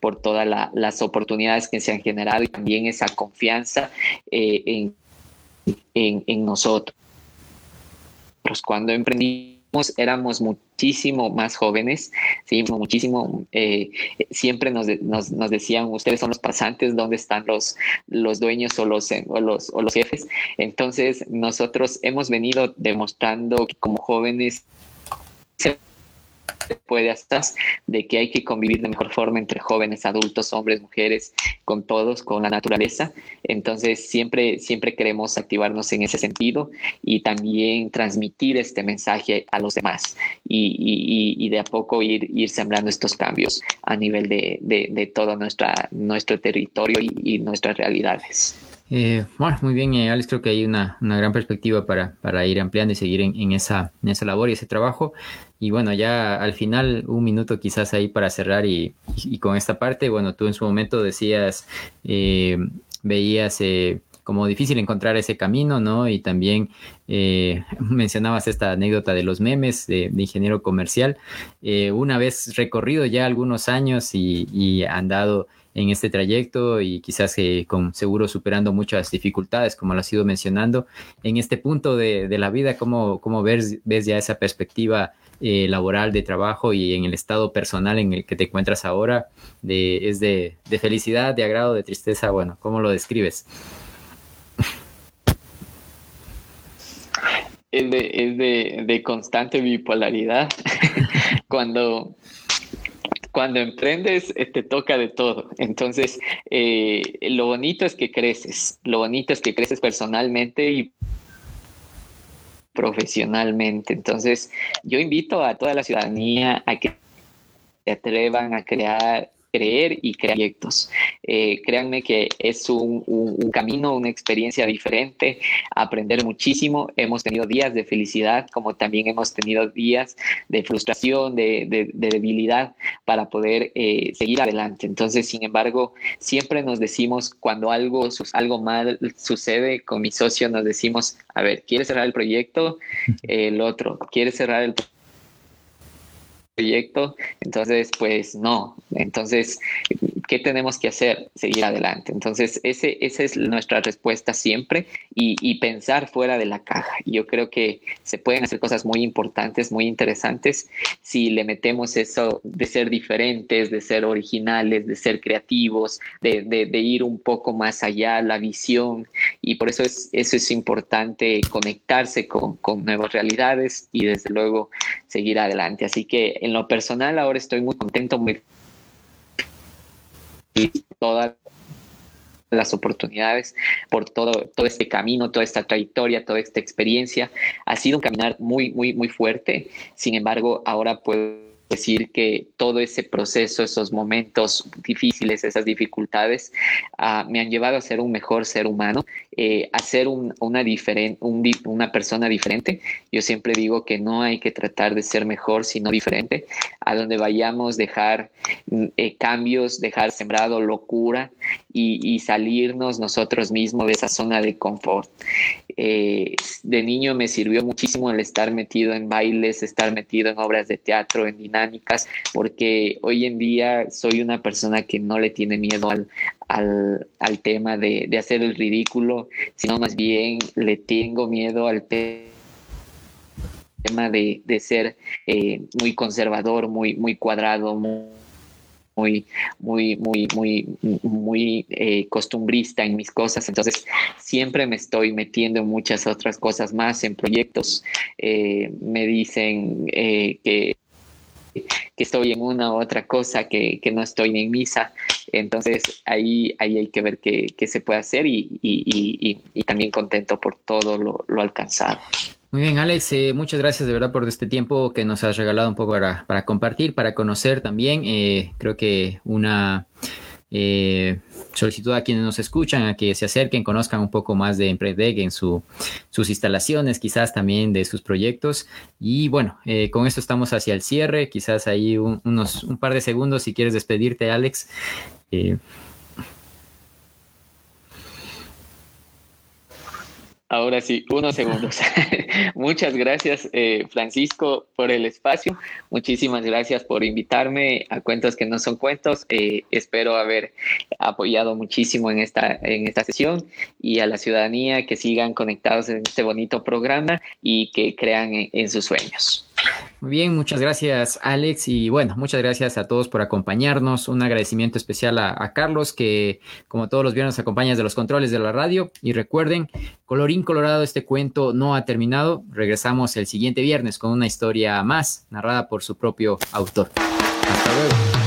por todas las oportunidades que se han generado y también esa confianza eh, en, en, en nosotros. Cuando emprendimos éramos muchísimo más jóvenes, sí, muchísimo, eh, siempre nos, nos, decían, ustedes son los pasantes, ¿dónde están los, los dueños o los, o los, o los jefes? Entonces, nosotros hemos venido demostrando que como jóvenes puede hasta de que hay que convivir de mejor forma entre jóvenes, adultos, hombres, mujeres, con todos, con la naturaleza. Entonces siempre, siempre queremos activarnos en ese sentido y también transmitir este mensaje a los demás y, de a poco ir, ir sembrando estos cambios a nivel de, todo nuestra, nuestro territorio y, nuestras realidades. Eh, bueno, muy bien, eh, Alex, creo que hay una, gran perspectiva para, para, ir ampliando y seguir en, esa, en esa labor y ese trabajo. Y bueno, ya al final, un minuto quizás ahí para cerrar y, con esta parte, bueno, tú en su momento decías, eh, veías eh, como difícil encontrar ese camino, ¿no? Y también eh, mencionabas esta anécdota de los memes de, ingeniero comercial. una vez recorrido ya algunos años y, y andado en este trayecto y quizás con seguro superando muchas dificultades, como lo has ido mencionando, en este punto de, la vida, ¿cómo, ves, ya esa perspectiva eh, laboral, de trabajo y en el estado personal en el que te encuentras ahora, es de, felicidad, de agrado, de tristeza, bueno, ¿cómo lo describes? Es de, de, constante bipolaridad. cuando, cuando emprendes, eh, te toca de todo. Entonces, eh, lo bonito es que creces, lo bonito es que creces personalmente y profesionalmente. Entonces, yo invito a toda la ciudadanía a que se atrevan a crear creer y crear proyectos. Eh, créanme que es un, camino, una experiencia diferente, aprender muchísimo. Hemos tenido días de felicidad, como también hemos tenido días de frustración, de, debilidad para poder eh, seguir adelante. Entonces, sin embargo, siempre nos decimos cuando algo, algo mal sucede con mi socio, nos decimos, a ver, ¿quieres cerrar el proyecto? El otro, ¿quieres cerrar el proyecto? Proyecto, entonces pues no, entonces ¿qué tenemos que hacer? Seguir adelante. Entonces, ese, esa es nuestra respuesta siempre y, pensar fuera de la caja. Yo creo que se pueden hacer cosas muy importantes, muy interesantes, si le metemos eso de ser diferentes, de ser originales, de ser creativos, de, de, de ir un poco más allá, la visión. Y por eso es, eso es importante conectarse con, con nuevas realidades y desde luego seguir adelante. Así que en lo personal ahora estoy muy contento, muy todas las oportunidades, por todo, todo este camino, toda esta trayectoria, toda esta experiencia. Ha sido un caminar muy, muy, muy fuerte. Sin embargo, ahora puedo decir que todo ese proceso, esos momentos difíciles, esas dificultades, uh, me han llevado a ser un mejor ser humano, eh, a ser un, una, diferen, un, una persona diferente. Yo siempre digo que no hay que tratar de ser mejor, sino diferente. A donde vayamos, dejar eh, cambios, dejar sembrado locura y, salirnos nosotros mismos de esa zona de confort. Eh, de niño me sirvió muchísimo el estar metido en bailes, estar metido en obras de teatro, en dinámica porque hoy en día soy una persona que no le tiene miedo al, al, al tema de, de, hacer el ridículo, sino más bien le tengo miedo al tema de, de ser eh, muy conservador, muy, muy cuadrado, muy muy, muy, muy, muy, muy eh, costumbrista en mis cosas. Entonces, siempre me estoy metiendo en muchas otras cosas más, en proyectos. Eh, me dicen eh, que que estoy en una u otra cosa, que, que, no estoy en misa. Entonces ahí, ahí hay que ver qué, qué se puede hacer y, y, y, y, también contento por todo lo, lo alcanzado. Muy bien, Alex, eh, muchas gracias de verdad por este tiempo que nos has regalado un poco para, para compartir, para conocer también. Eh, creo que una eh, solicitud a quienes nos escuchan a que se acerquen, conozcan un poco más de Empredeg en su, sus instalaciones, quizás también de sus proyectos. Y bueno, eh, con esto estamos hacia el cierre, quizás ahí un, unos un par de segundos si quieres despedirte, Alex. Ahora sí, unos segundos. Muchas gracias, eh, Francisco, por el espacio. Muchísimas gracias por invitarme a Cuentos que no son cuentos. Eh, espero haber apoyado muchísimo en esta, en esta sesión y a la ciudadanía que sigan conectados en este bonito programa y que crean en, en sus sueños. Muy bien, muchas gracias Alex y bueno, muchas gracias a todos por acompañarnos. Un agradecimiento especial a, Carlos que como todos los viernes acompaña de los controles de la radio y recuerden, colorín colorado, este cuento no ha terminado. Regresamos el siguiente viernes con una historia más narrada por su propio autor. Hasta luego.